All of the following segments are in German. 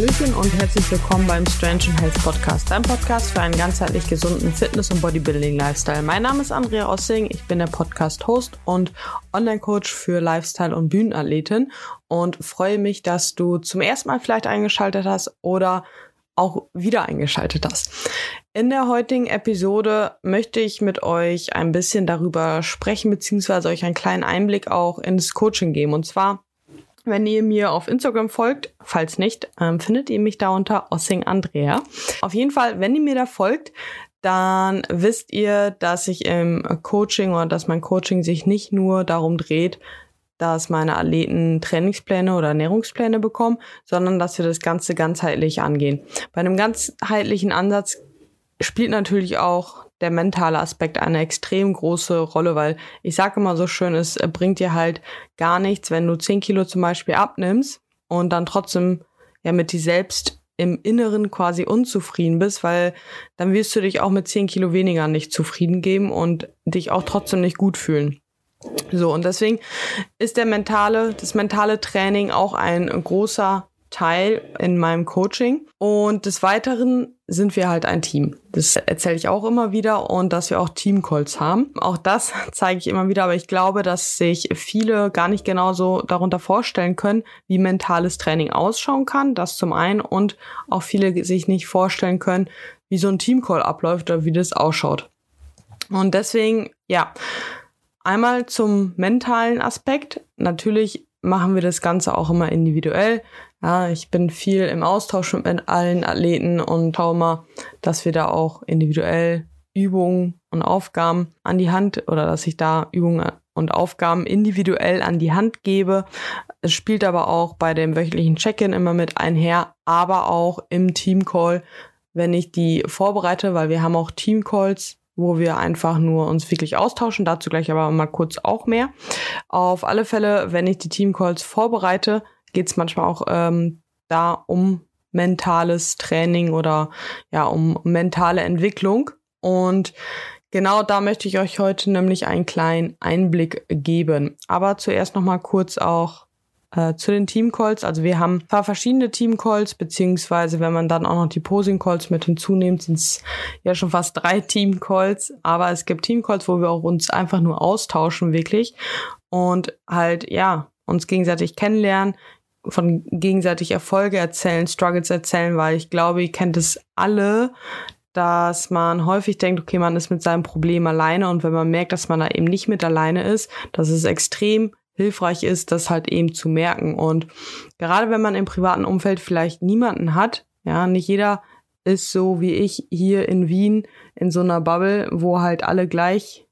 Hallöchen und herzlich willkommen beim Strange and Health Podcast, dein Podcast für einen ganzheitlich gesunden Fitness- und Bodybuilding-Lifestyle. Mein Name ist Andrea Ossing, ich bin der Podcast-Host und Online-Coach für Lifestyle- und Bühnenathletin und freue mich, dass du zum ersten Mal vielleicht eingeschaltet hast oder auch wieder eingeschaltet hast. In der heutigen Episode möchte ich mit euch ein bisschen darüber sprechen, beziehungsweise euch einen kleinen Einblick auch ins Coaching geben. Und zwar wenn ihr mir auf Instagram folgt, falls nicht, ähm, findet ihr mich da unter Ossing Andrea. Auf jeden Fall, wenn ihr mir da folgt, dann wisst ihr, dass ich im Coaching oder dass mein Coaching sich nicht nur darum dreht, dass meine Athleten Trainingspläne oder Ernährungspläne bekommen, sondern dass wir das Ganze ganzheitlich angehen. Bei einem ganzheitlichen Ansatz spielt natürlich auch der mentale Aspekt eine extrem große Rolle, weil ich sage immer so schön, es bringt dir halt gar nichts, wenn du 10 Kilo zum Beispiel abnimmst und dann trotzdem ja mit dir selbst im Inneren quasi unzufrieden bist, weil dann wirst du dich auch mit 10 Kilo weniger nicht zufrieden geben und dich auch trotzdem nicht gut fühlen. So, und deswegen ist der mentale, das mentale Training auch ein großer Teil in meinem Coaching. Und des Weiteren sind wir halt ein Team. Das erzähle ich auch immer wieder und dass wir auch Teamcalls haben. Auch das zeige ich immer wieder, aber ich glaube, dass sich viele gar nicht genauso darunter vorstellen können, wie mentales Training ausschauen kann. Das zum einen und auch viele sich nicht vorstellen können, wie so ein Teamcall abläuft oder wie das ausschaut. Und deswegen, ja, einmal zum mentalen Aspekt. Natürlich machen wir das Ganze auch immer individuell. Ja, ich bin viel im Austausch mit allen Athleten und schaue mal, dass wir da auch individuell Übungen und Aufgaben an die Hand oder dass ich da Übungen und Aufgaben individuell an die Hand gebe. Es spielt aber auch bei dem wöchentlichen Check-in immer mit einher, aber auch im Teamcall, wenn ich die vorbereite, weil wir haben auch Teamcalls, wo wir einfach nur uns wirklich austauschen. Dazu gleich aber mal kurz auch mehr. Auf alle Fälle, wenn ich die Teamcalls vorbereite, geht es manchmal auch ähm, da um mentales Training oder ja, um mentale Entwicklung. Und genau da möchte ich euch heute nämlich einen kleinen Einblick geben. Aber zuerst nochmal kurz auch äh, zu den Teamcalls. Also wir haben ein paar verschiedene Teamcalls, beziehungsweise wenn man dann auch noch die Posing-Calls mit hinzunimmt, sind es ja schon fast drei Teamcalls. Aber es gibt Teamcalls, wo wir auch uns einfach nur austauschen, wirklich. Und halt, ja, uns gegenseitig kennenlernen, von gegenseitig Erfolge erzählen, Struggles erzählen, weil ich glaube, ihr kennt es alle, dass man häufig denkt, okay, man ist mit seinem Problem alleine und wenn man merkt, dass man da eben nicht mit alleine ist, dass es extrem hilfreich ist, das halt eben zu merken. Und gerade wenn man im privaten Umfeld vielleicht niemanden hat, ja, nicht jeder ist so wie ich hier in Wien in so einer Bubble, wo halt alle gleich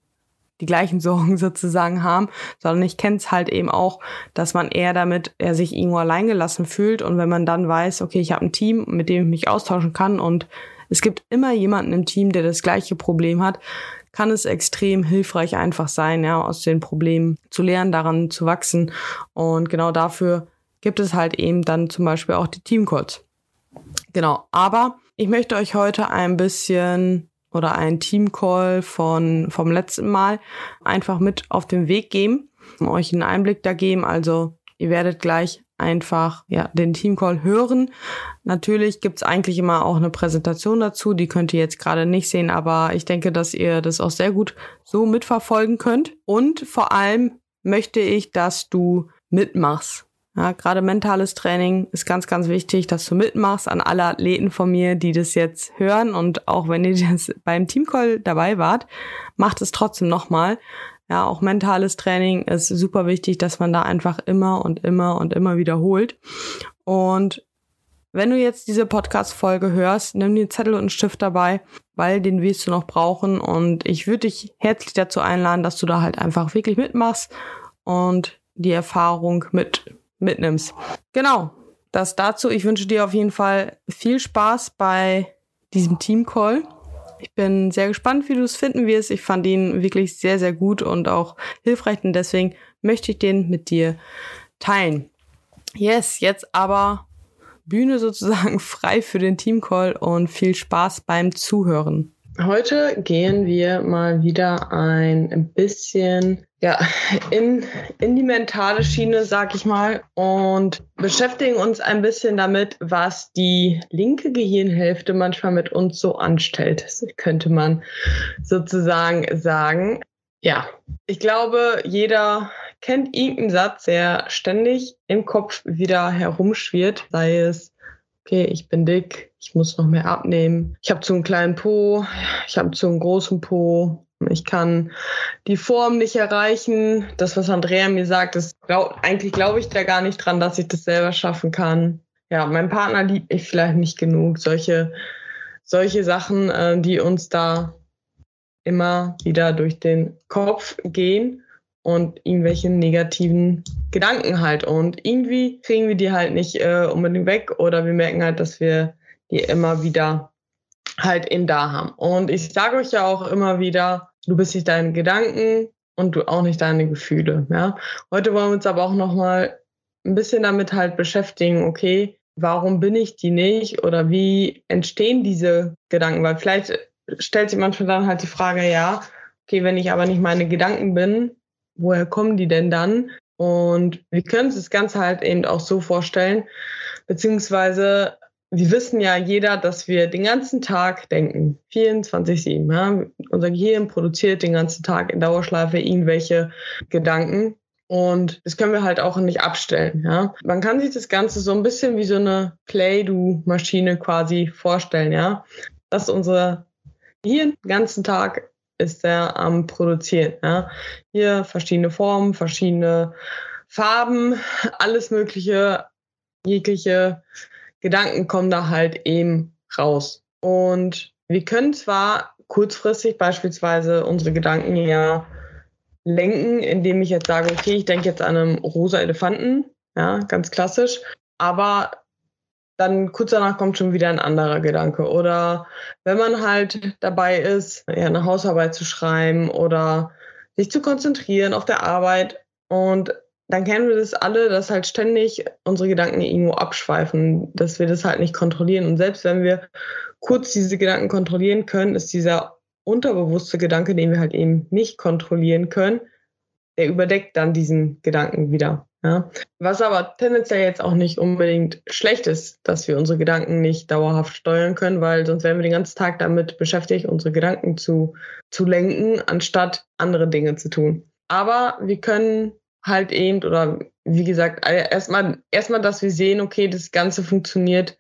die gleichen Sorgen sozusagen haben, sondern ich kenne es halt eben auch, dass man eher damit er sich irgendwo alleingelassen fühlt und wenn man dann weiß, okay, ich habe ein Team, mit dem ich mich austauschen kann und es gibt immer jemanden im Team, der das gleiche Problem hat, kann es extrem hilfreich einfach sein, ja, aus den Problemen zu lernen, daran zu wachsen und genau dafür gibt es halt eben dann zum Beispiel auch die Teamcodes. Genau, aber ich möchte euch heute ein bisschen oder ein Teamcall von, vom letzten Mal einfach mit auf den Weg geben, um euch einen Einblick da geben. Also ihr werdet gleich einfach ja, den Teamcall hören. Natürlich gibt's eigentlich immer auch eine Präsentation dazu, die könnt ihr jetzt gerade nicht sehen, aber ich denke, dass ihr das auch sehr gut so mitverfolgen könnt. Und vor allem möchte ich, dass du mitmachst. Ja, gerade mentales Training ist ganz, ganz wichtig, dass du mitmachst an alle Athleten von mir, die das jetzt hören. Und auch wenn ihr das beim Teamcall dabei wart, macht es trotzdem nochmal. Ja, auch mentales Training ist super wichtig, dass man da einfach immer und immer und immer wiederholt. Und wenn du jetzt diese Podcast-Folge hörst, nimm dir Zettel und einen Stift dabei, weil den wirst du noch brauchen. Und ich würde dich herzlich dazu einladen, dass du da halt einfach wirklich mitmachst und die Erfahrung mit mitnimmst. Genau, das dazu. Ich wünsche dir auf jeden Fall viel Spaß bei diesem Team-Call. Ich bin sehr gespannt, wie du es finden wirst. Ich fand ihn wirklich sehr, sehr gut und auch hilfreich und deswegen möchte ich den mit dir teilen. Yes, jetzt aber Bühne sozusagen frei für den Team-Call und viel Spaß beim Zuhören. Heute gehen wir mal wieder ein bisschen ja, in, in die mentale Schiene, sag ich mal, und beschäftigen uns ein bisschen damit, was die linke Gehirnhälfte manchmal mit uns so anstellt, könnte man sozusagen sagen. Ja, ich glaube, jeder kennt irgendeinen Satz, der ständig im Kopf wieder herumschwirrt, sei es okay, ich bin dick, ich muss noch mehr abnehmen, ich habe zu einen kleinen Po, ich habe zu einen großen Po, ich kann die Form nicht erreichen. Das, was Andrea mir sagt, ist, glaub, eigentlich glaube ich da gar nicht dran, dass ich das selber schaffen kann. Ja, mein Partner liebt mich vielleicht nicht genug. Solche, solche Sachen, äh, die uns da immer wieder durch den Kopf gehen und irgendwelche negativen Gedanken halt. Und irgendwie kriegen wir die halt nicht äh, unbedingt weg oder wir merken halt, dass wir die immer wieder halt eben da haben. Und ich sage euch ja auch immer wieder, du bist nicht deine Gedanken und du auch nicht deine Gefühle. Ja? Heute wollen wir uns aber auch nochmal ein bisschen damit halt beschäftigen, okay, warum bin ich die nicht oder wie entstehen diese Gedanken? Weil vielleicht stellt sich manchmal dann halt die Frage, ja, okay, wenn ich aber nicht meine Gedanken bin, woher kommen die denn dann? Und wir können uns das Ganze halt eben auch so vorstellen, beziehungsweise wir wissen ja jeder, dass wir den ganzen Tag denken, 24-7. Ja? Unser Gehirn produziert den ganzen Tag in Dauerschleife irgendwelche Gedanken. Und das können wir halt auch nicht abstellen. Ja? Man kann sich das Ganze so ein bisschen wie so eine Play-Do-Maschine quasi vorstellen. Ja? Dass unser Gehirn den ganzen Tag ist er am Produzieren. Ja. Hier verschiedene Formen, verschiedene Farben, alles Mögliche, jegliche Gedanken kommen da halt eben raus. Und wir können zwar kurzfristig beispielsweise unsere Gedanken ja lenken, indem ich jetzt sage, okay, ich denke jetzt an einen rosa Elefanten, ja, ganz klassisch, aber dann kurz danach kommt schon wieder ein anderer Gedanke. Oder wenn man halt dabei ist, ja, eine Hausarbeit zu schreiben oder sich zu konzentrieren auf der Arbeit und dann kennen wir das alle, dass halt ständig unsere Gedanken irgendwo abschweifen, dass wir das halt nicht kontrollieren. Und selbst wenn wir kurz diese Gedanken kontrollieren können, ist dieser unterbewusste Gedanke, den wir halt eben nicht kontrollieren können, der überdeckt dann diesen Gedanken wieder. Ja. Was aber tendenziell jetzt auch nicht unbedingt schlecht ist, dass wir unsere Gedanken nicht dauerhaft steuern können, weil sonst wären wir den ganzen Tag damit beschäftigt, unsere Gedanken zu, zu lenken, anstatt andere Dinge zu tun. Aber wir können halt eben, oder wie gesagt, erstmal, erstmal, dass wir sehen, okay, das Ganze funktioniert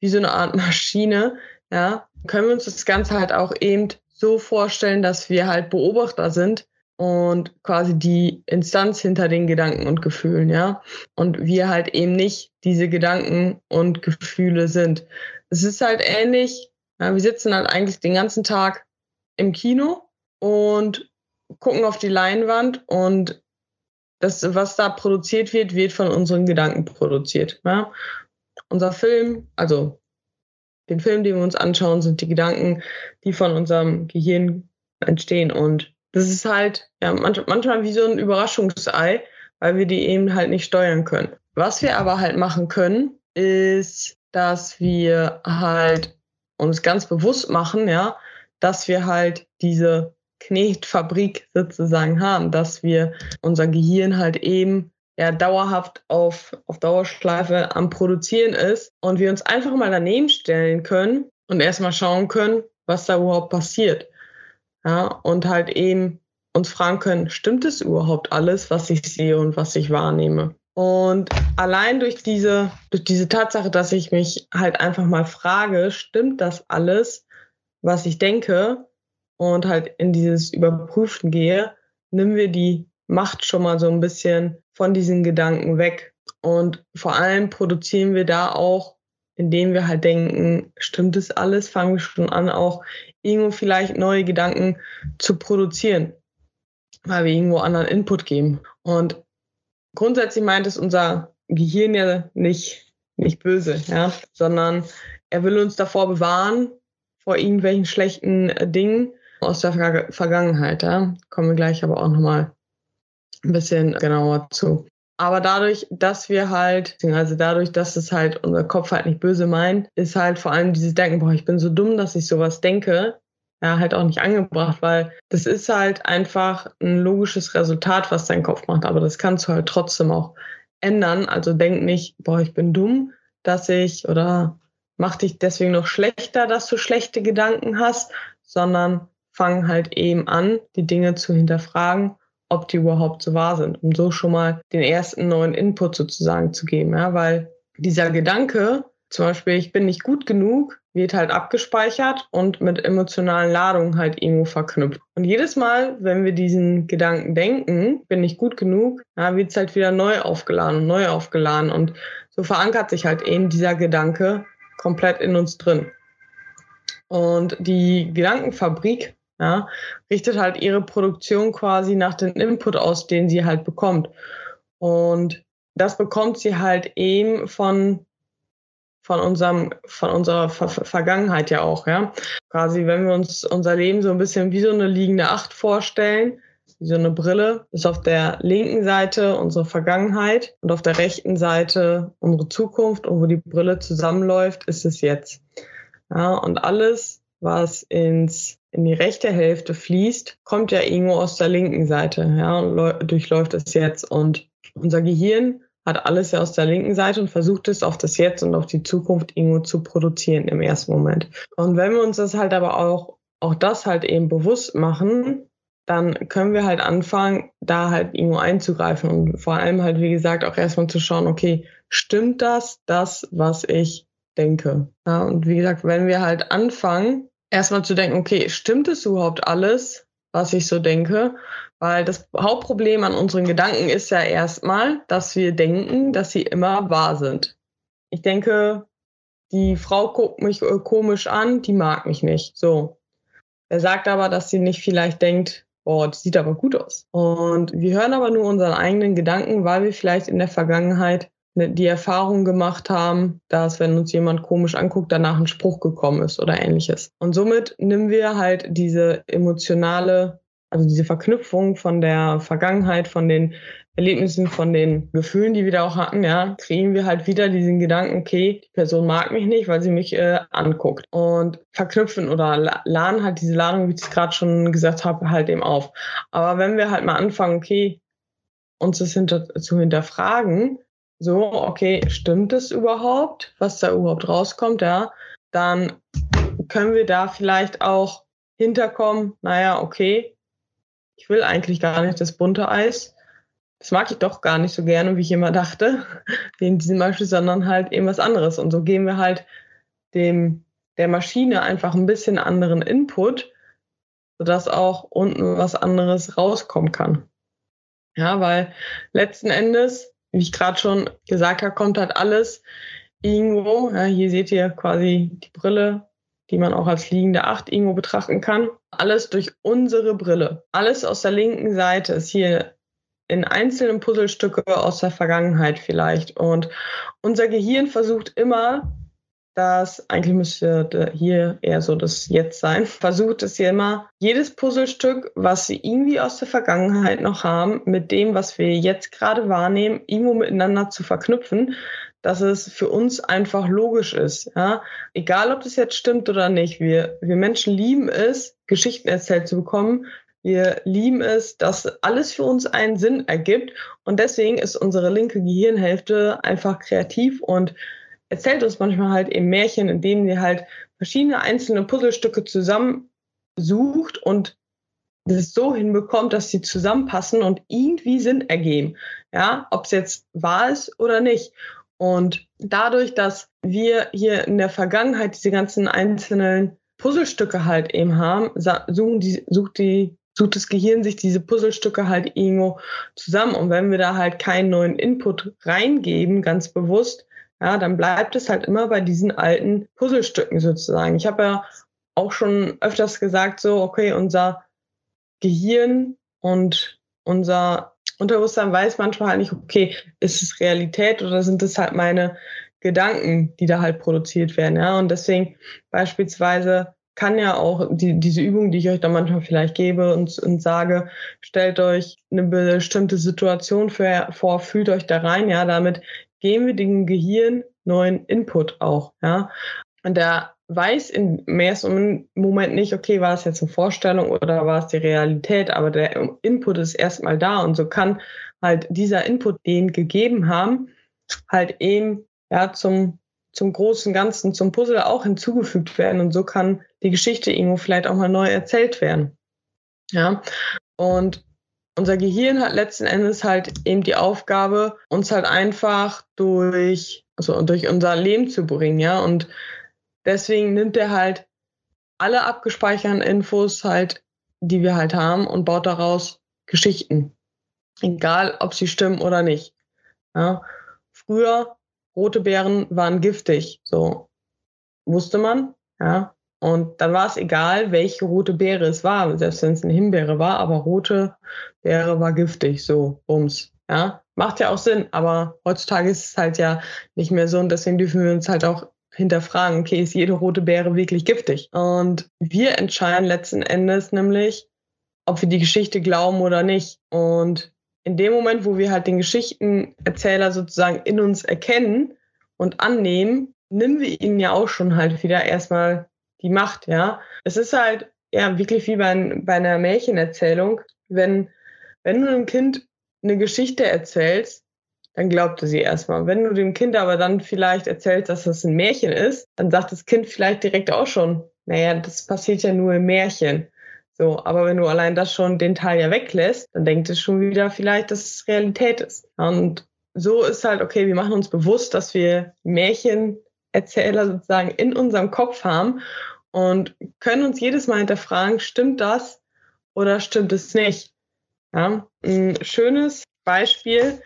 wie so eine Art Maschine, ja, können wir uns das Ganze halt auch eben so vorstellen, dass wir halt Beobachter sind und quasi die Instanz hinter den Gedanken und Gefühlen, ja. Und wir halt eben nicht diese Gedanken und Gefühle sind. Es ist halt ähnlich, ja, wir sitzen halt eigentlich den ganzen Tag im Kino und gucken auf die Leinwand und das, was da produziert wird, wird von unseren Gedanken produziert. Ja? Unser Film, also den Film, den wir uns anschauen, sind die Gedanken, die von unserem Gehirn entstehen. Und das ist halt ja, manchmal wie so ein Überraschungsei, weil wir die eben halt nicht steuern können. Was wir aber halt machen können, ist, dass wir halt uns ganz bewusst machen, ja, dass wir halt diese Knechtfabrik sozusagen haben, dass wir unser Gehirn halt eben ja dauerhaft auf, auf Dauerschleife am Produzieren ist und wir uns einfach mal daneben stellen können und erstmal schauen können, was da überhaupt passiert. Ja, und halt eben uns fragen können, stimmt es überhaupt alles, was ich sehe und was ich wahrnehme? Und allein durch diese, durch diese Tatsache, dass ich mich halt einfach mal frage, stimmt das alles, was ich denke? Und halt in dieses Überprüfen gehe, nehmen wir die Macht schon mal so ein bisschen von diesen Gedanken weg. Und vor allem produzieren wir da auch indem wir halt denken, stimmt es alles, fangen wir schon an, auch irgendwo vielleicht neue Gedanken zu produzieren, weil wir irgendwo anderen Input geben. Und grundsätzlich meint es unser Gehirn ja nicht, nicht böse, ja, sondern er will uns davor bewahren, vor irgendwelchen schlechten äh, Dingen aus der Vergangenheit. Ja. Kommen wir gleich aber auch nochmal ein bisschen genauer zu. Aber dadurch, dass wir halt, also dadurch, dass es halt unser Kopf halt nicht böse meint, ist halt vor allem dieses Denken, boah, ich bin so dumm, dass ich sowas denke. ja halt auch nicht angebracht, weil das ist halt einfach ein logisches Resultat, was dein Kopf macht. Aber das kannst du halt trotzdem auch ändern. Also denk nicht, boah, ich bin dumm, dass ich oder mach dich deswegen noch schlechter, dass du schlechte Gedanken hast, sondern fang halt eben an, die Dinge zu hinterfragen, ob die überhaupt so wahr sind, um so schon mal den ersten neuen Input sozusagen zu geben. Ja, weil dieser Gedanke, zum Beispiel, ich bin nicht gut genug, wird halt abgespeichert und mit emotionalen Ladungen halt irgendwo verknüpft. Und jedes Mal, wenn wir diesen Gedanken denken, bin ich gut genug, ja, wird es halt wieder neu aufgeladen und neu aufgeladen. Und so verankert sich halt eben dieser Gedanke komplett in uns drin. Und die Gedankenfabrik ja, richtet halt ihre Produktion quasi nach dem Input aus, den sie halt bekommt. Und das bekommt sie halt eben von von unserem, von unserer Ver Vergangenheit ja auch, ja. Quasi, wenn wir uns unser Leben so ein bisschen wie so eine liegende Acht vorstellen, wie so eine Brille, ist auf der linken Seite unsere Vergangenheit und auf der rechten Seite unsere Zukunft und wo die Brille zusammenläuft, ist es jetzt. Ja, und alles, was ins, in die rechte Hälfte fließt, kommt ja irgendwo aus der linken Seite, ja, und durchläuft es jetzt. Und unser Gehirn hat alles ja aus der linken Seite und versucht es auf das Jetzt und auf die Zukunft irgendwo zu produzieren im ersten Moment. Und wenn wir uns das halt aber auch, auch das halt eben bewusst machen, dann können wir halt anfangen, da halt irgendwo einzugreifen und vor allem halt, wie gesagt, auch erstmal zu schauen, okay, stimmt das, das, was ich denke? Ja, und wie gesagt, wenn wir halt anfangen, erstmal zu denken, okay, stimmt es überhaupt alles, was ich so denke? Weil das Hauptproblem an unseren Gedanken ist ja erstmal, dass wir denken, dass sie immer wahr sind. Ich denke, die Frau guckt mich äh, komisch an, die mag mich nicht. So. Er sagt aber, dass sie nicht vielleicht denkt, boah, die sieht aber gut aus. Und wir hören aber nur unseren eigenen Gedanken, weil wir vielleicht in der Vergangenheit die Erfahrung gemacht haben, dass wenn uns jemand komisch anguckt, danach ein Spruch gekommen ist oder ähnliches. Und somit nehmen wir halt diese emotionale also diese Verknüpfung von der Vergangenheit, von den Erlebnissen, von den Gefühlen, die wir da auch hatten, ja, kriegen wir halt wieder diesen Gedanken, okay, die Person mag mich nicht, weil sie mich äh, anguckt. Und verknüpfen oder laden halt diese Ladung, wie ich es gerade schon gesagt habe, halt eben auf. Aber wenn wir halt mal anfangen, okay, uns das hinter, zu hinterfragen, so, okay, stimmt es überhaupt, was da überhaupt rauskommt, ja, dann können wir da vielleicht auch hinterkommen, naja, okay, ich will eigentlich gar nicht das bunte Eis. Das mag ich doch gar nicht so gerne, wie ich immer dachte, in diesem Beispiel, sondern halt eben was anderes. Und so geben wir halt dem, der Maschine einfach ein bisschen anderen Input, sodass auch unten was anderes rauskommen kann. Ja, weil letzten Endes, wie ich gerade schon gesagt habe, kommt halt alles irgendwo. Ja, hier seht ihr quasi die Brille die man auch als liegende Acht irgendwo betrachten kann. Alles durch unsere Brille. Alles aus der linken Seite ist hier in einzelnen Puzzlestücke aus der Vergangenheit vielleicht. Und unser Gehirn versucht immer, das, eigentlich müsste hier eher so das Jetzt sein, versucht es hier immer, jedes Puzzlestück, was sie irgendwie aus der Vergangenheit noch haben, mit dem, was wir jetzt gerade wahrnehmen, irgendwo miteinander zu verknüpfen, dass es für uns einfach logisch ist. Ja? Egal, ob das jetzt stimmt oder nicht. Wir, wir Menschen lieben es, Geschichten erzählt zu bekommen. Wir lieben es, dass alles für uns einen Sinn ergibt. Und deswegen ist unsere linke Gehirnhälfte einfach kreativ und erzählt uns manchmal halt eben Märchen, in denen sie halt verschiedene einzelne Puzzlestücke zusammensucht und das so hinbekommt, dass sie zusammenpassen und irgendwie Sinn ergeben. Ja, ob es jetzt wahr ist oder nicht. Und dadurch, dass wir hier in der Vergangenheit diese ganzen einzelnen Puzzlestücke halt eben haben, suchen die, sucht die sucht das Gehirn sich diese Puzzlestücke halt irgendwo zusammen. Und wenn wir da halt keinen neuen Input reingeben, ganz bewusst, ja, dann bleibt es halt immer bei diesen alten Puzzlestücken sozusagen. Ich habe ja auch schon öfters gesagt, so, okay, unser Gehirn und unser Unterbewusstsein weiß manchmal halt nicht, okay, ist es Realität oder sind es halt meine Gedanken, die da halt produziert werden, ja. Und deswegen beispielsweise kann ja auch die, diese Übung, die ich euch da manchmal vielleicht gebe und, und sage, stellt euch eine bestimmte Situation für, vor, fühlt euch da rein, ja, damit geben wir dem Gehirn neuen Input auch, ja. Und der weiß im ersten Moment nicht, okay, war es jetzt eine Vorstellung oder war es die Realität, aber der Input ist erstmal da und so kann halt dieser Input, den gegeben haben, halt eben ja zum zum großen Ganzen, zum Puzzle auch hinzugefügt werden und so kann die Geschichte irgendwo vielleicht auch mal neu erzählt werden. Ja, und unser Gehirn hat letzten Endes halt eben die Aufgabe, uns halt einfach durch, also durch unser Leben zu bringen, ja, und deswegen nimmt er halt alle abgespeicherten Infos halt, die wir halt haben und baut daraus Geschichten. Egal, ob sie stimmen oder nicht. Ja. Früher, rote Beeren waren giftig, so wusste man, ja. Und dann war es egal, welche rote Beere es war, selbst wenn es eine Himbeere war, aber rote Beere war giftig, so, bums. Ja, macht ja auch Sinn, aber heutzutage ist es halt ja nicht mehr so und deswegen dürfen wir uns halt auch hinterfragen, okay, ist jede rote Beere wirklich giftig? Und wir entscheiden letzten Endes nämlich, ob wir die Geschichte glauben oder nicht. Und in dem Moment, wo wir halt den Geschichtenerzähler sozusagen in uns erkennen und annehmen, nehmen wir ihnen ja auch schon halt wieder erstmal die Macht, ja. Es ist halt ja wirklich wie bei, bei einer Märchenerzählung, wenn, wenn du einem Kind eine Geschichte erzählst, dann glaubt er sie erstmal. Wenn du dem Kind aber dann vielleicht erzählst, dass das ein Märchen ist, dann sagt das Kind vielleicht direkt auch schon, naja, das passiert ja nur im Märchen. So, aber wenn du allein das schon den Teil ja weglässt, dann denkt es schon wieder vielleicht, dass es Realität ist. Und so ist halt, okay, wir machen uns bewusst, dass wir Märchenerzähler sozusagen in unserem Kopf haben und können uns jedes Mal hinterfragen, stimmt das oder stimmt es nicht? Ja, ein schönes Beispiel.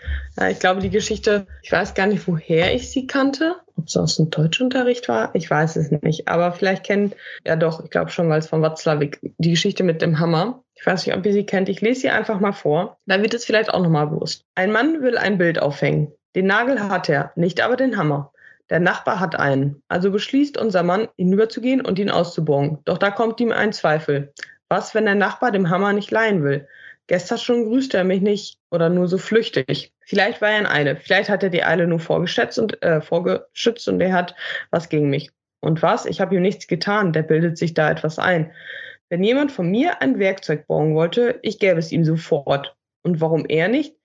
Ich glaube, die Geschichte, ich weiß gar nicht, woher ich sie kannte. Ob es aus dem Deutschunterricht war, ich weiß es nicht. Aber vielleicht kennt, ja doch, ich glaube schon, weil es von Watzlawick, die Geschichte mit dem Hammer. Ich weiß nicht, ob ihr sie kennt. Ich lese sie einfach mal vor. Da wird es vielleicht auch nochmal bewusst. Ein Mann will ein Bild aufhängen. Den Nagel hat er, nicht aber den Hammer. Der Nachbar hat einen. Also beschließt unser Mann, hinüberzugehen und ihn auszubohren. Doch da kommt ihm ein Zweifel. Was, wenn der Nachbar dem Hammer nicht leihen will? Gestern schon grüßte er mich nicht oder nur so flüchtig. Vielleicht war er in Eile. Vielleicht hat er die Eile nur vorgeschätzt und, äh, vorgeschützt und er hat was gegen mich. Und was? Ich habe ihm nichts getan. Der bildet sich da etwas ein. Wenn jemand von mir ein Werkzeug bauen wollte, ich gäbe es ihm sofort. Und warum er nicht?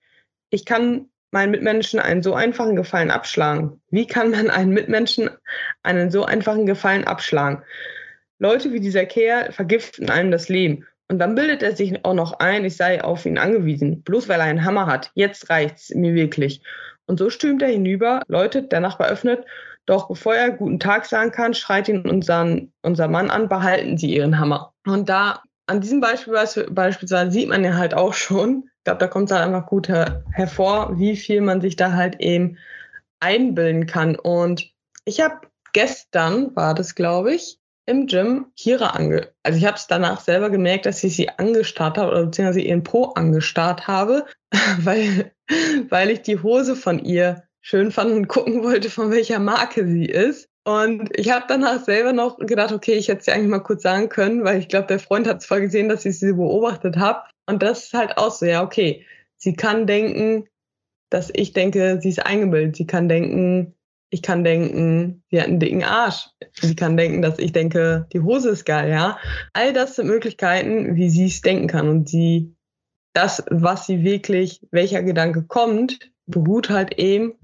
Ich kann meinen Mitmenschen einen so einfachen Gefallen abschlagen? Wie kann man einen Mitmenschen einen so einfachen Gefallen abschlagen? Leute wie dieser Kerl vergiften einem das Leben. Und dann bildet er sich auch noch ein, ich sei auf ihn angewiesen, bloß weil er einen Hammer hat. Jetzt reicht's mir wirklich. Und so stürmt er hinüber, läutet, der Nachbar öffnet, doch bevor er guten Tag sagen kann, schreit ihn unseren, unser Mann an, behalten Sie Ihren Hammer. Und da, an diesem Beispiel beispielsweise sieht man ja halt auch schon, ich glaube, da kommt es halt einfach gut her hervor, wie viel man sich da halt eben einbilden kann. Und ich habe gestern, war das glaube ich, im Gym Kira ange... Also ich habe es danach selber gemerkt, dass ich sie angestarrt habe oder beziehungsweise ihren Po angestarrt habe, weil, weil ich die Hose von ihr schön fand und gucken wollte, von welcher Marke sie ist. Und ich habe danach selber noch gedacht, okay, ich hätte sie eigentlich mal kurz sagen können, weil ich glaube, der Freund hat es voll gesehen, dass ich sie beobachtet habe. Und das ist halt auch so, ja, okay. Sie kann denken, dass ich denke, sie ist eingebildet. Sie kann denken, ich kann denken, sie hat einen dicken Arsch. Sie kann denken, dass ich denke, die Hose ist geil, ja. All das sind Möglichkeiten, wie sie es denken kann. Und sie, das, was sie wirklich, welcher Gedanke kommt, beruht halt eben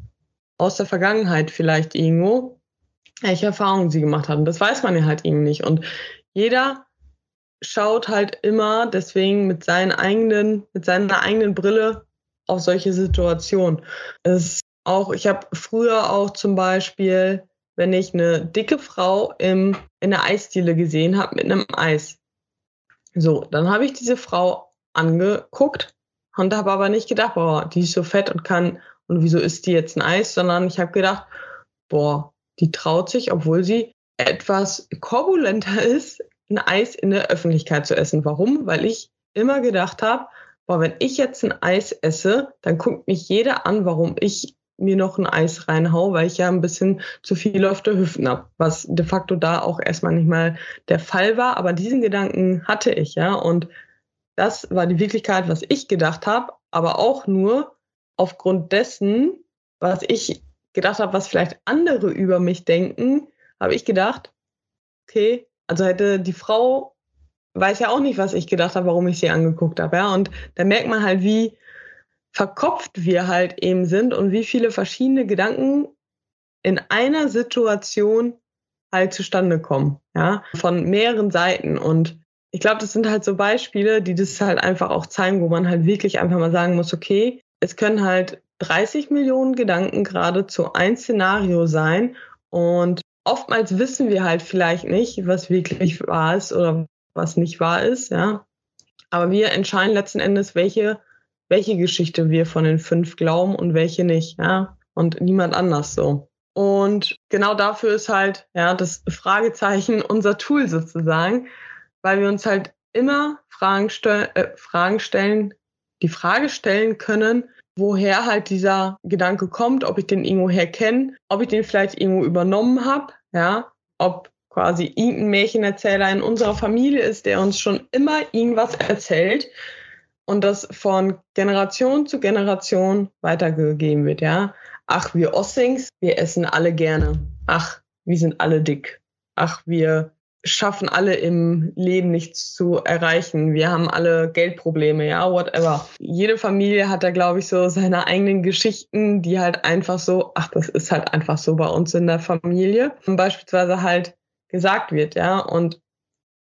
aus der Vergangenheit vielleicht irgendwo, welche Erfahrungen sie gemacht hat. Und das weiß man ja halt eben nicht. Und jeder schaut halt immer deswegen mit seinen eigenen, mit seiner eigenen Brille auf solche Situationen. Es auch, ich habe früher auch zum Beispiel, wenn ich eine dicke Frau im, in der Eisdiele gesehen habe mit einem Eis. So, dann habe ich diese Frau angeguckt und habe aber nicht gedacht, boah, die ist so fett und kann, und wieso isst die jetzt ein Eis, sondern ich habe gedacht, boah, die traut sich, obwohl sie etwas korbulenter ist, ein Eis in der Öffentlichkeit zu essen. Warum? Weil ich immer gedacht habe, boah, wenn ich jetzt ein Eis esse, dann guckt mich jeder an, warum ich mir noch ein Eis reinhau, weil ich ja ein bisschen zu viel auf der Hüften habe, was de facto da auch erstmal nicht mal der Fall war, aber diesen Gedanken hatte ich, ja, und das war die Wirklichkeit, was ich gedacht habe, aber auch nur aufgrund dessen, was ich gedacht habe, was vielleicht andere über mich denken, habe ich gedacht, okay, also hätte die Frau weiß ja auch nicht, was ich gedacht habe, warum ich sie angeguckt habe. Ja? Und da merkt man halt, wie verkopft wir halt eben sind und wie viele verschiedene Gedanken in einer Situation halt zustande kommen, ja, von mehreren Seiten. Und ich glaube, das sind halt so Beispiele, die das halt einfach auch zeigen, wo man halt wirklich einfach mal sagen muss, okay, es können halt 30 Millionen Gedanken gerade zu ein Szenario sein und oftmals wissen wir halt vielleicht nicht, was wirklich wahr ist oder was nicht wahr ist, ja. Aber wir entscheiden letzten Endes, welche, welche Geschichte wir von den fünf glauben und welche nicht, ja. Und niemand anders so. Und genau dafür ist halt, ja, das Fragezeichen unser Tool sozusagen, weil wir uns halt immer Fragen, stell, äh, Fragen stellen, die Frage stellen können, woher halt dieser Gedanke kommt, ob ich den irgendwo her kenne, ob ich den vielleicht irgendwo übernommen habe, ja, ob quasi irgendein Märchenerzähler in unserer Familie ist, der uns schon immer irgendwas erzählt und das von Generation zu Generation weitergegeben wird, ja. Ach, wir Ossings, wir essen alle gerne. Ach, wir sind alle dick. Ach, wir schaffen alle im Leben nichts zu erreichen. Wir haben alle Geldprobleme, ja, whatever. Jede Familie hat da, glaube ich, so seine eigenen Geschichten, die halt einfach so, ach, das ist halt einfach so bei uns in der Familie. Beispielsweise halt gesagt wird, ja. Und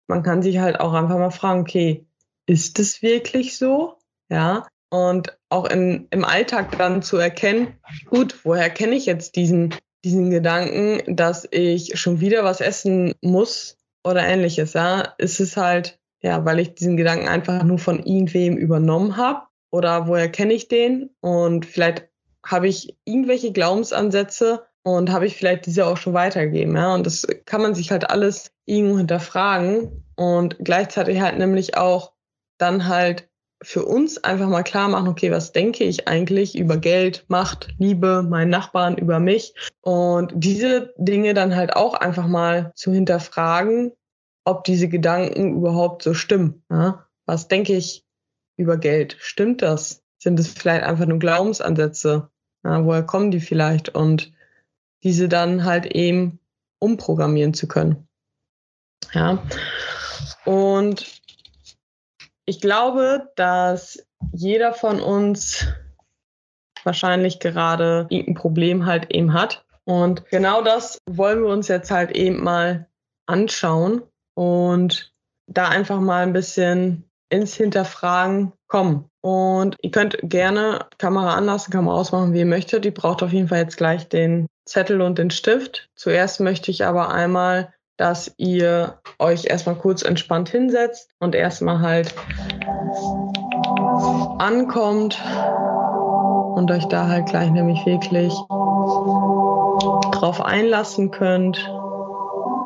man kann sich halt auch einfach mal fragen, okay, ist es wirklich so? Ja. Und auch in, im Alltag dann zu erkennen, gut, woher kenne ich jetzt diesen, diesen Gedanken, dass ich schon wieder was essen muss oder ähnliches, ja? Ist es halt, ja, weil ich diesen Gedanken einfach nur von irgendwem übernommen habe? Oder woher kenne ich den? Und vielleicht habe ich irgendwelche Glaubensansätze, und habe ich vielleicht diese auch schon weitergegeben. Ja? Und das kann man sich halt alles irgendwo hinterfragen und gleichzeitig halt nämlich auch dann halt für uns einfach mal klar machen, okay, was denke ich eigentlich über Geld, Macht, Liebe, meinen Nachbarn, über mich und diese Dinge dann halt auch einfach mal zu hinterfragen, ob diese Gedanken überhaupt so stimmen. Ja? Was denke ich über Geld? Stimmt das? Sind es vielleicht einfach nur Glaubensansätze? Ja, woher kommen die vielleicht? Und diese dann halt eben umprogrammieren zu können. Ja. Und ich glaube, dass jeder von uns wahrscheinlich gerade ein Problem halt eben hat. Und genau das wollen wir uns jetzt halt eben mal anschauen und da einfach mal ein bisschen ins Hinterfragen kommen. Und ihr könnt gerne Kamera anlassen, Kamera ausmachen, wie ihr möchtet. Die braucht auf jeden Fall jetzt gleich den Zettel und den Stift. Zuerst möchte ich aber einmal, dass ihr euch erstmal kurz entspannt hinsetzt und erstmal halt ankommt und euch da halt gleich nämlich wirklich drauf einlassen könnt.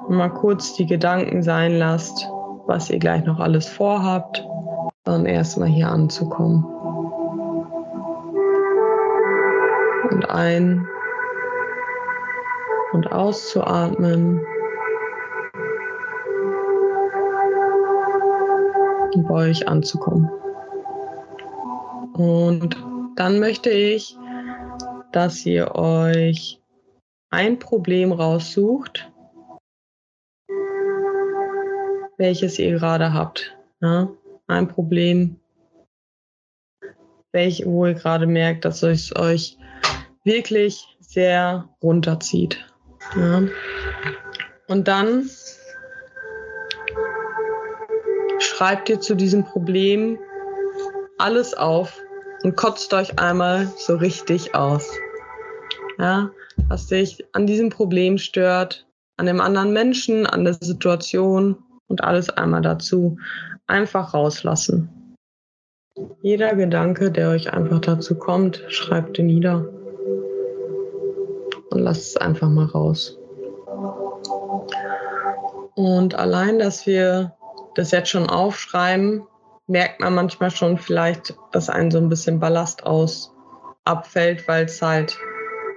Mal kurz die Gedanken sein lasst, was ihr gleich noch alles vorhabt, dann erstmal hier anzukommen. Und ein und auszuatmen. Und bei euch anzukommen. Und dann möchte ich, dass ihr euch ein Problem raussucht, welches ihr gerade habt. Ja? Ein Problem, welch, wo ihr gerade merkt, dass es euch wirklich sehr runterzieht. Ja. Und dann schreibt ihr zu diesem Problem alles auf und kotzt euch einmal so richtig aus. Ja, was dich an diesem Problem stört, an dem anderen Menschen, an der Situation und alles einmal dazu. Einfach rauslassen. Jeder Gedanke, der euch einfach dazu kommt, schreibt ihn nieder und lasst es einfach mal raus. Und allein, dass wir das jetzt schon aufschreiben, merkt man manchmal schon vielleicht, dass einen so ein bisschen Ballast aus abfällt, weil es halt,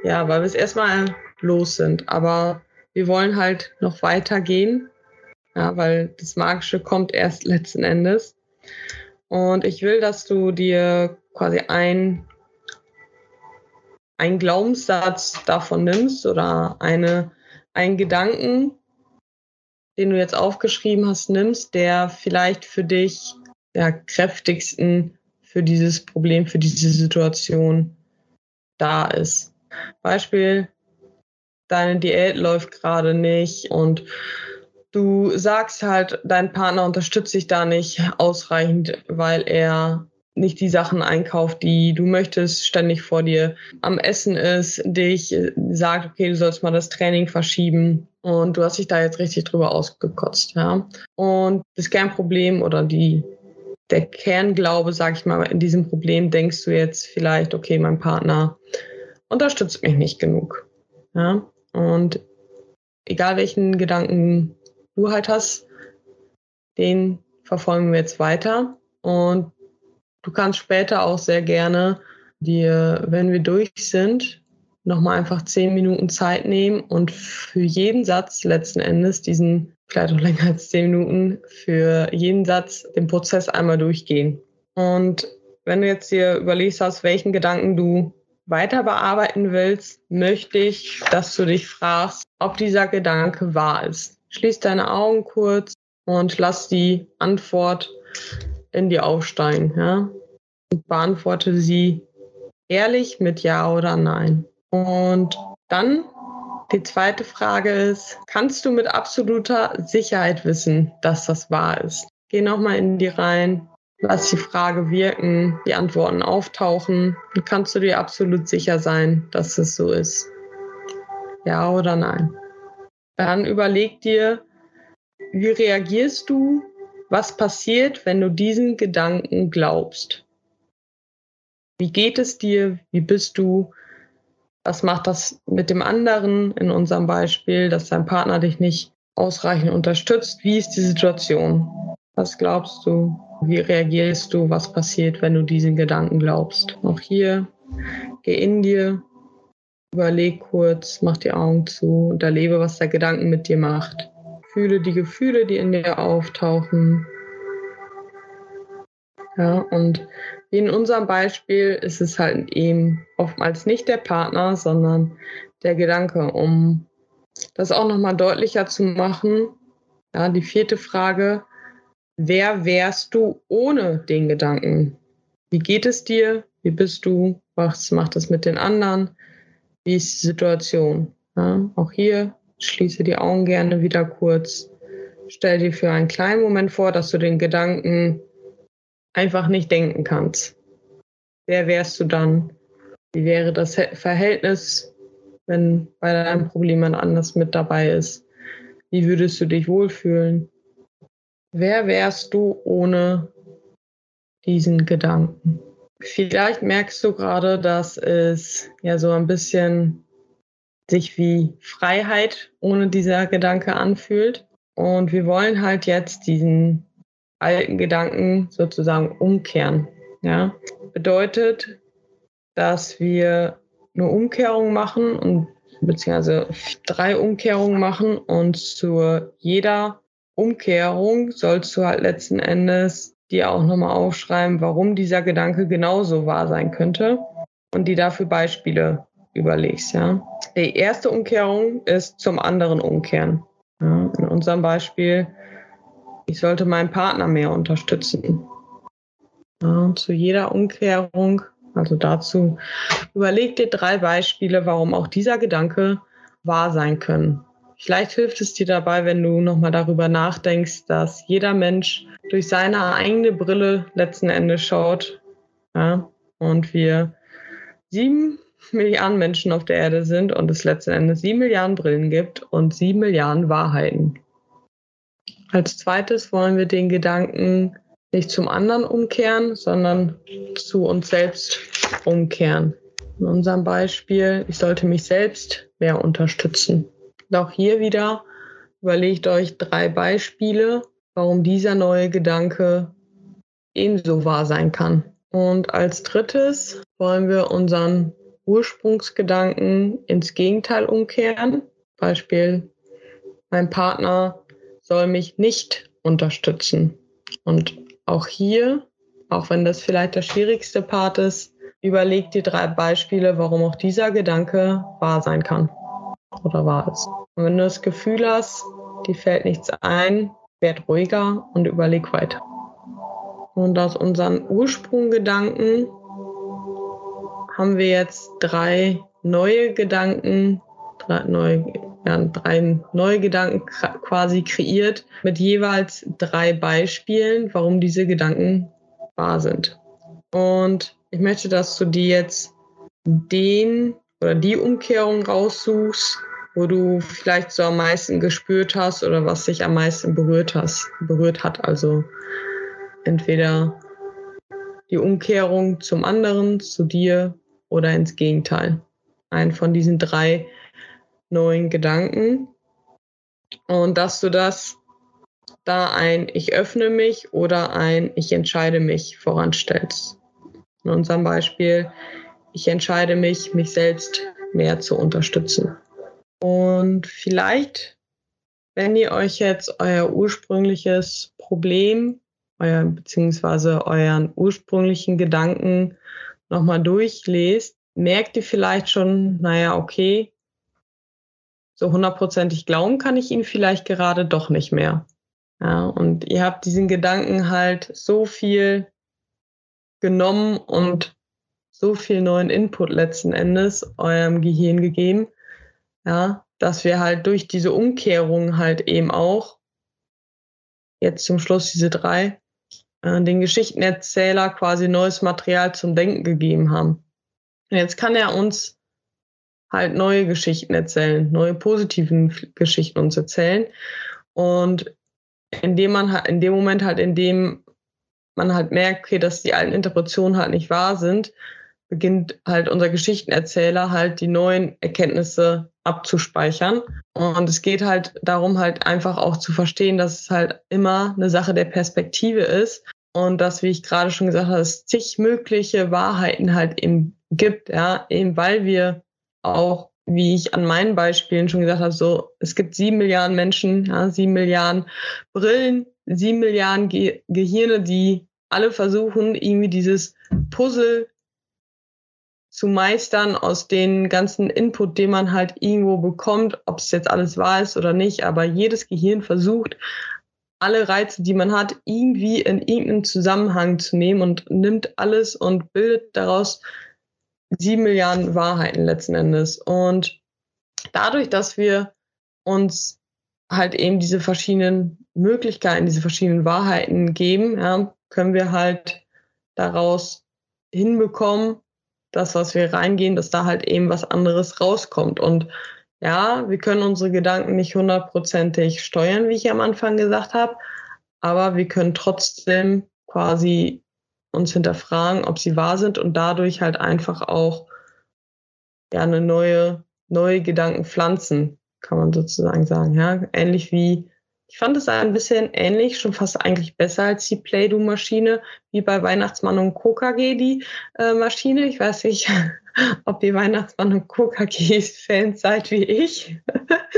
ja, weil wir es erstmal los sind. Aber wir wollen halt noch weitergehen, ja, weil das Magische kommt erst letzten Endes. Und ich will, dass du dir quasi ein einen Glaubenssatz davon nimmst oder eine, einen Gedanken, den du jetzt aufgeschrieben hast, nimmst, der vielleicht für dich der kräftigsten für dieses Problem, für diese Situation da ist. Beispiel, deine Diät läuft gerade nicht und du sagst halt, dein Partner unterstützt dich da nicht ausreichend, weil er nicht die Sachen einkauft, die du möchtest, ständig vor dir am Essen ist, dich sagt, okay, du sollst mal das Training verschieben und du hast dich da jetzt richtig drüber ausgekotzt, ja. Und das Kernproblem oder die der Kernglaube, sag ich mal, in diesem Problem denkst du jetzt vielleicht, okay, mein Partner unterstützt mich nicht genug. Ja? Und egal welchen Gedanken du halt hast, den verfolgen wir jetzt weiter. Und du kannst später auch sehr gerne dir, wenn wir durch sind, nochmal einfach zehn Minuten Zeit nehmen und für jeden Satz letzten Endes diesen vielleicht auch länger als zehn Minuten, für jeden Satz den Prozess einmal durchgehen. Und wenn du jetzt dir überlegst hast, welchen Gedanken du weiter bearbeiten willst, möchte ich, dass du dich fragst, ob dieser Gedanke wahr ist. Schließ deine Augen kurz und lass die Antwort in dir aufsteigen, ja? Und beantworte sie ehrlich mit Ja oder Nein. Und dann die zweite Frage ist, kannst du mit absoluter Sicherheit wissen, dass das wahr ist? Geh nochmal in die rein, lass die Frage wirken, die Antworten auftauchen. Dann kannst du dir absolut sicher sein, dass es so ist. Ja oder nein? Dann überleg dir, wie reagierst du? Was passiert, wenn du diesen Gedanken glaubst? Wie geht es dir? Wie bist du? Was macht das mit dem anderen in unserem Beispiel, dass dein Partner dich nicht ausreichend unterstützt? Wie ist die Situation? Was glaubst du? Wie reagierst du? Was passiert, wenn du diesen Gedanken glaubst? Auch hier, geh in dir, überleg kurz, mach die Augen zu und erlebe, was der Gedanke mit dir macht. Fühle die Gefühle, die in dir auftauchen. Ja, und wie in unserem Beispiel ist es halt eben oftmals nicht der Partner, sondern der Gedanke, um das auch nochmal deutlicher zu machen. Ja, die vierte Frage, wer wärst du ohne den Gedanken? Wie geht es dir? Wie bist du? Was macht es mit den anderen? Wie ist die Situation? Ja, auch hier schließe die Augen gerne wieder kurz. Stell dir für einen kleinen Moment vor, dass du den Gedanken einfach nicht denken kannst. Wer wärst du dann? Wie wäre das Verhältnis, wenn bei deinem Problem jemand anders mit dabei ist? Wie würdest du dich wohlfühlen? Wer wärst du ohne diesen Gedanken? Vielleicht merkst du gerade, dass es ja so ein bisschen sich wie Freiheit ohne dieser Gedanke anfühlt. Und wir wollen halt jetzt diesen alten Gedanken sozusagen umkehren. Ja, bedeutet, dass wir eine Umkehrung machen und beziehungsweise drei Umkehrungen machen und zu jeder Umkehrung sollst du halt letzten Endes dir auch nochmal aufschreiben, warum dieser Gedanke genauso wahr sein könnte und die dafür Beispiele überlegst, ja. Die erste Umkehrung ist zum anderen umkehren. Ja, in unserem Beispiel ich sollte meinen Partner mehr unterstützen. Ja, zu jeder Umkehrung, also dazu, überleg dir drei Beispiele, warum auch dieser Gedanke wahr sein können. Vielleicht hilft es dir dabei, wenn du nochmal darüber nachdenkst, dass jeder Mensch durch seine eigene Brille letzten Endes schaut. Ja, und wir sieben Milliarden Menschen auf der Erde sind und es letzten Endes sieben Milliarden Brillen gibt und sieben Milliarden Wahrheiten. Als zweites wollen wir den Gedanken nicht zum anderen umkehren, sondern zu uns selbst umkehren. In unserem Beispiel, ich sollte mich selbst mehr unterstützen. Und auch hier wieder überlegt euch drei Beispiele, warum dieser neue Gedanke ebenso wahr sein kann. Und als drittes wollen wir unseren Ursprungsgedanken ins Gegenteil umkehren. Beispiel, mein Partner soll mich nicht unterstützen. Und auch hier, auch wenn das vielleicht der schwierigste Part ist, überleg dir drei Beispiele, warum auch dieser Gedanke wahr sein kann oder wahr ist. Und wenn du das Gefühl hast, dir fällt nichts ein, werd ruhiger und überleg weiter. Und aus unseren Ursprunggedanken haben wir jetzt drei neue Gedanken, drei neue, ja, drei neue Gedanken quasi kreiert mit jeweils drei Beispielen, warum diese Gedanken wahr sind. Und ich möchte, dass du dir jetzt den oder die Umkehrung raussuchst, wo du vielleicht so am meisten gespürt hast oder was dich am meisten berührt hast, berührt hat. Also entweder die Umkehrung zum anderen, zu dir oder ins Gegenteil. Ein von diesen drei neuen Gedanken. Und dass du das da ein Ich öffne mich oder ein Ich entscheide mich voranstellst. In unserem Beispiel, ich entscheide mich, mich selbst mehr zu unterstützen. Und vielleicht, wenn ihr euch jetzt euer ursprüngliches Problem, euer, beziehungsweise euren ursprünglichen Gedanken nochmal durchlest, merkt ihr vielleicht schon, naja, okay, so hundertprozentig glauben kann ich ihn vielleicht gerade doch nicht mehr. Ja, und ihr habt diesen Gedanken halt so viel genommen und so viel neuen Input letzten Endes eurem Gehirn gegeben, ja, dass wir halt durch diese Umkehrung halt eben auch jetzt zum Schluss diese drei äh, den Geschichtenerzähler quasi neues Material zum Denken gegeben haben. Und jetzt kann er uns halt neue Geschichten erzählen, neue positiven Geschichten uns erzählen. Und indem man halt, in dem Moment halt, in dem man halt merkt, okay, dass die alten Interpretationen halt nicht wahr sind, beginnt halt unser Geschichtenerzähler halt die neuen Erkenntnisse abzuspeichern. Und es geht halt darum, halt einfach auch zu verstehen, dass es halt immer eine Sache der Perspektive ist und dass, wie ich gerade schon gesagt habe, es zig mögliche Wahrheiten halt eben gibt, ja, eben weil wir auch, wie ich an meinen Beispielen schon gesagt habe, so, es gibt sieben Milliarden Menschen, ja, sieben Milliarden Brillen, sieben Milliarden Ge Gehirne, die alle versuchen, irgendwie dieses Puzzle zu meistern aus den ganzen Input, den man halt irgendwo bekommt, ob es jetzt alles wahr ist oder nicht, aber jedes Gehirn versucht, alle Reize, die man hat, irgendwie in irgendeinen Zusammenhang zu nehmen und nimmt alles und bildet daraus sieben Milliarden Wahrheiten letzten Endes. Und dadurch, dass wir uns halt eben diese verschiedenen Möglichkeiten, diese verschiedenen Wahrheiten geben, ja, können wir halt daraus hinbekommen, das, was wir reingehen, dass da halt eben was anderes rauskommt. Und ja, wir können unsere Gedanken nicht hundertprozentig steuern, wie ich am Anfang gesagt habe, aber wir können trotzdem quasi uns hinterfragen, ob sie wahr sind und dadurch halt einfach auch ja eine neue neue Gedanken pflanzen, kann man sozusagen sagen, ja, ähnlich wie ich fand es ein bisschen ähnlich, schon fast eigentlich besser als die Play-Doh-Maschine, wie bei Weihnachtsmann und KKG die äh, Maschine. Ich weiß nicht, ob ihr Weihnachtsmann und KKG-Fans seid wie ich.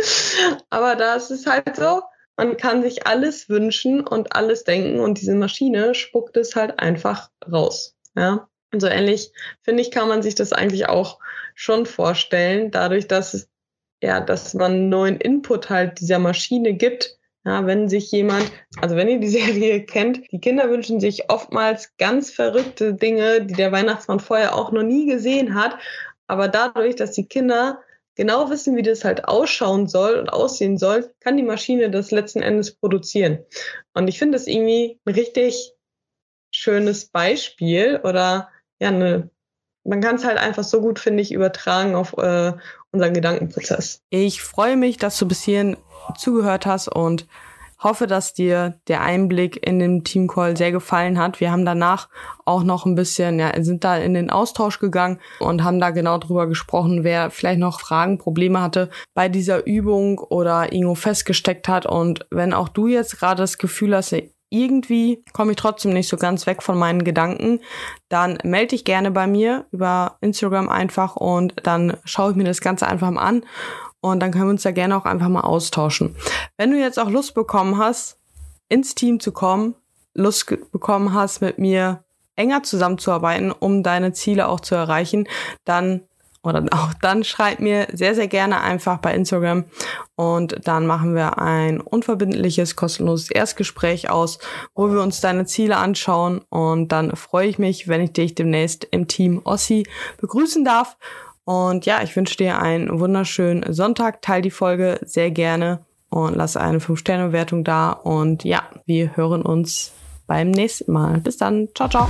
Aber da ist es halt so, man kann sich alles wünschen und alles denken und diese Maschine spuckt es halt einfach raus. Ja. Und so ähnlich, finde ich, kann man sich das eigentlich auch schon vorstellen, dadurch, dass es ja, dass man neuen Input halt dieser Maschine gibt, ja, wenn sich jemand, also wenn ihr die Serie kennt, die Kinder wünschen sich oftmals ganz verrückte Dinge, die der Weihnachtsmann vorher auch noch nie gesehen hat. Aber dadurch, dass die Kinder genau wissen, wie das halt ausschauen soll und aussehen soll, kann die Maschine das letzten Endes produzieren. Und ich finde das irgendwie ein richtig schönes Beispiel oder ja, eine, man kann es halt einfach so gut, finde ich, übertragen auf äh, unseren Gedankenprozess. Ich freue mich, dass du bis hierhin zugehört hast und hoffe, dass dir der Einblick in den Teamcall sehr gefallen hat. Wir haben danach auch noch ein bisschen, ja, sind da in den Austausch gegangen und haben da genau drüber gesprochen, wer vielleicht noch Fragen, Probleme hatte bei dieser Übung oder irgendwo festgesteckt hat. Und wenn auch du jetzt gerade das Gefühl hast, irgendwie komme ich trotzdem nicht so ganz weg von meinen Gedanken, dann melde dich gerne bei mir über Instagram einfach und dann schaue ich mir das Ganze einfach mal an und dann können wir uns da gerne auch einfach mal austauschen. Wenn du jetzt auch Lust bekommen hast, ins Team zu kommen, Lust bekommen hast, mit mir enger zusammenzuarbeiten, um deine Ziele auch zu erreichen, dann oder auch dann schreib mir sehr, sehr gerne einfach bei Instagram und dann machen wir ein unverbindliches, kostenloses Erstgespräch aus, wo wir uns deine Ziele anschauen und dann freue ich mich, wenn ich dich demnächst im Team Ossi begrüßen darf. Und ja, ich wünsche dir einen wunderschönen Sonntag. Teil die Folge sehr gerne und lass eine 5-Sterne-Bewertung da. Und ja, wir hören uns beim nächsten Mal. Bis dann. Ciao, ciao.